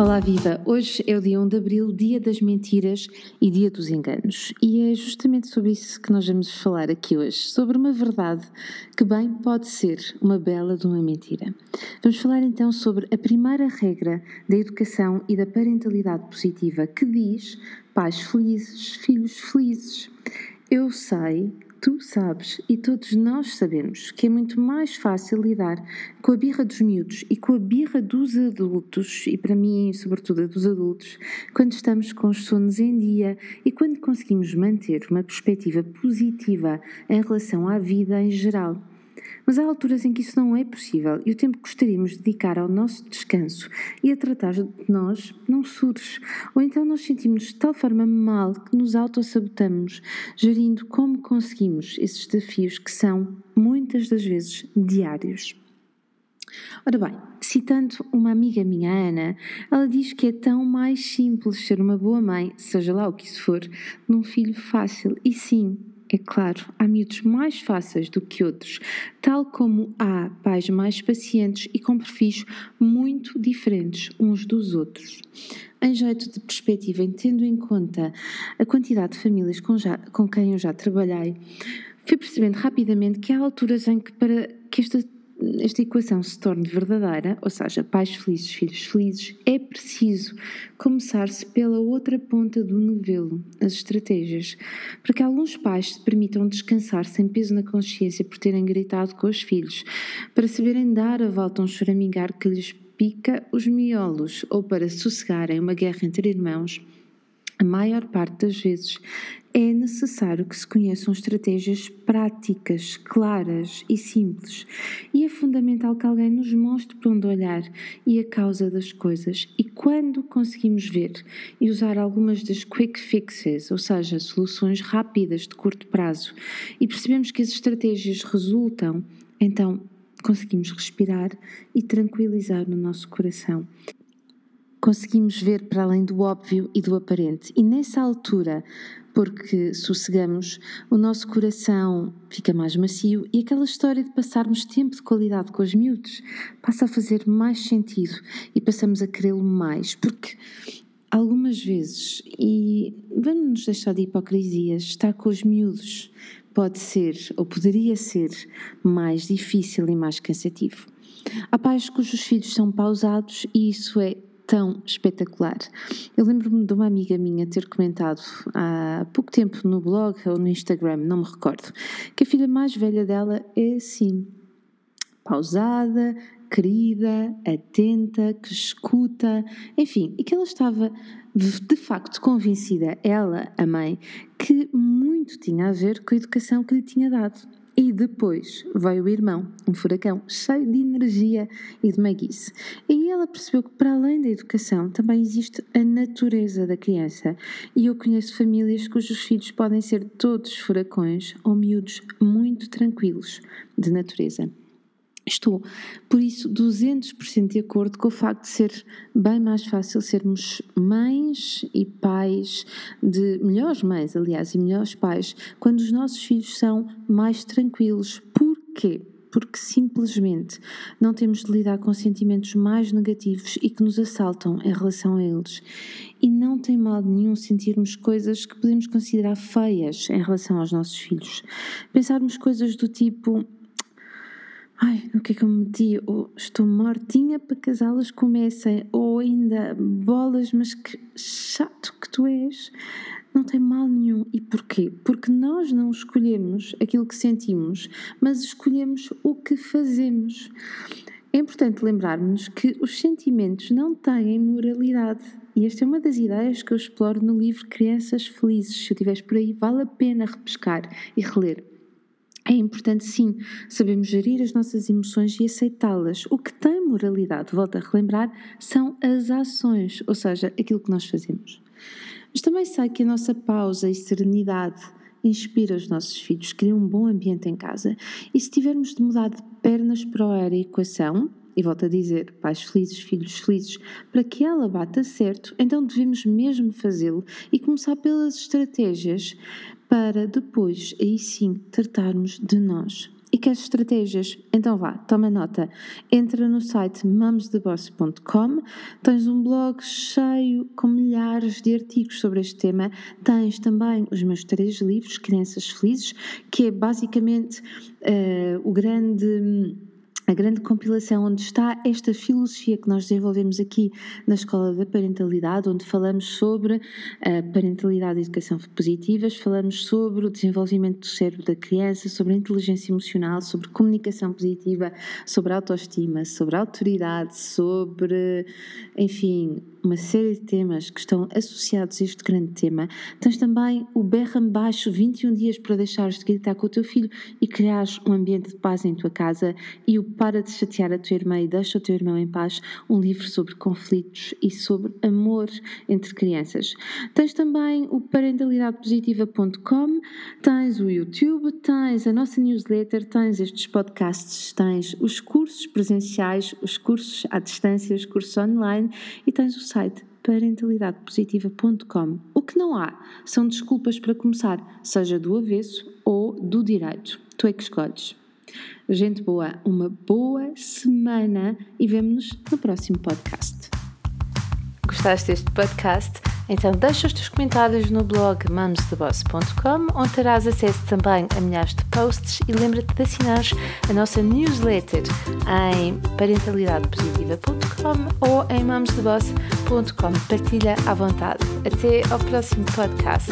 Olá, viva! Hoje é o dia 1 de Abril, dia das mentiras e dia dos enganos. E é justamente sobre isso que nós vamos falar aqui hoje, sobre uma verdade que bem pode ser uma bela de uma mentira. Vamos falar então sobre a primeira regra da educação e da parentalidade positiva que diz pais felizes, filhos felizes. Eu sei Tu sabes e todos nós sabemos que é muito mais fácil lidar com a birra dos miúdos e com a birra dos adultos, e para mim, sobretudo, a dos adultos, quando estamos com os sonos em dia e quando conseguimos manter uma perspectiva positiva em relação à vida em geral. Mas há alturas em que isso não é possível e o tempo que gostaríamos de dedicar ao nosso descanso e a tratar de nós não surge. Ou então nós sentimos de tal forma mal que nos autossabotamos, gerindo como conseguimos esses desafios que são, muitas das vezes, diários. Ora bem, citando uma amiga minha, Ana, ela diz que é tão mais simples ser uma boa mãe, seja lá o que isso for, num filho fácil. E sim, é claro, há miúdos mais fáceis do que outros, tal como há pais mais pacientes e com perfis muito diferentes uns dos outros. Em jeito de perspectiva, tendo em conta a quantidade de famílias com, já, com quem eu já trabalhei, fui percebendo rapidamente que há alturas em que, para que esta esta equação se torne verdadeira, ou seja, pais felizes, filhos felizes, é preciso começar-se pela outra ponta do novelo, as estratégias, para que alguns pais se permitam descansar sem peso na consciência por terem gritado com os filhos, para saberem dar a volta a um choramingar que lhes pica os miolos ou para sossegarem uma guerra entre irmãos a maior parte das vezes é necessário que se conheçam estratégias práticas, claras e simples. E é fundamental que alguém nos mostre para onde olhar e a causa das coisas. E quando conseguimos ver e usar algumas das quick fixes, ou seja, soluções rápidas de curto prazo, e percebemos que as estratégias resultam, então conseguimos respirar e tranquilizar no nosso coração conseguimos ver para além do óbvio e do aparente. E nessa altura, porque sossegamos, o nosso coração fica mais macio e aquela história de passarmos tempo de qualidade com os miúdos passa a fazer mais sentido e passamos a querê-lo mais, porque algumas vezes, e vamos nos deixar de hipocrisias, estar com os miúdos pode ser ou poderia ser mais difícil e mais cansativo. Há pais cujos filhos são pausados e isso é tão espetacular. Eu lembro-me de uma amiga minha ter comentado há pouco tempo no blog ou no Instagram, não me recordo, que a filha mais velha dela é assim, pausada, querida, atenta, que escuta, enfim, e que ela estava de facto convencida, ela, a mãe, que muito tinha a ver com a educação que lhe tinha dado. E depois veio o irmão, um furacão cheio de energia e de maguice. E ela percebeu que, para além da educação, também existe a natureza da criança. E eu conheço famílias cujos filhos podem ser todos furacões ou miúdos muito tranquilos de natureza. Estou, por isso, 200% de acordo com o facto de ser bem mais fácil sermos mães e pais, de melhores mães, aliás, e melhores pais, quando os nossos filhos são mais tranquilos. Porquê? Porque simplesmente não temos de lidar com sentimentos mais negativos e que nos assaltam em relação a eles. E não tem mal nenhum sentirmos coisas que podemos considerar feias em relação aos nossos filhos. Pensarmos coisas do tipo ai, no que é que eu me meti? Ou estou mortinha para que as aulas comecem, ou ainda bolas, mas que chato que tu és. Não tem mal nenhum. E porquê? Porque nós não escolhemos aquilo que sentimos, mas escolhemos o que fazemos. É importante lembrarmos que os sentimentos não têm moralidade. E esta é uma das ideias que eu exploro no livro Crianças Felizes. Se eu estiveres por aí, vale a pena repescar e reler. É importante, sim, sabermos gerir as nossas emoções e aceitá-las. O que tem moralidade, volto a relembrar, são as ações, ou seja, aquilo que nós fazemos. Mas também sei que a nossa pausa e serenidade inspira os nossos filhos, cria um bom ambiente em casa. E se tivermos de mudar de pernas para a equação, e volto a dizer, pais felizes, filhos felizes, para que ela bata certo, então devemos mesmo fazê-lo e começar pelas estratégias para depois, aí sim, tratarmos de nós. E que as estratégias? Então vá, toma nota. Entra no site mamostheboss.com, tens um blog cheio com milhares de artigos sobre este tema. Tens também os meus três livros, Crianças Felizes, que é basicamente uh, o grande a grande compilação onde está esta filosofia que nós desenvolvemos aqui na Escola da Parentalidade, onde falamos sobre a parentalidade e educação positivas, falamos sobre o desenvolvimento do cérebro da criança, sobre a inteligência emocional, sobre comunicação positiva, sobre autoestima, sobre autoridade, sobre, enfim, uma série de temas que estão associados a este grande tema. Tens também o berra baixo 21 dias para deixares de gritar com o teu filho e criares um ambiente de paz em tua casa e o para de chatear a tua irmã e deixa o teu irmão em paz, um livro sobre conflitos e sobre amor entre crianças. Tens também o parentalidadepositiva.com, tens o YouTube, tens a nossa newsletter, tens estes podcasts, tens os cursos presenciais, os cursos à distância, os cursos online e tens o site parentalidadepositiva.com. O que não há são desculpas para começar, seja do avesso ou do direito. Tu é que escolhes. Gente boa, uma boa semana e vemo-nos no próximo podcast. Gostaste deste podcast? Então deixa os teus comentários no blog mamostheboss.com onde terás acesso também a milhares de posts e lembra-te de assinar a nossa newsletter em parentalidadepositiva.com ou em mamostheboss.com. Partilha à vontade. Até ao próximo podcast.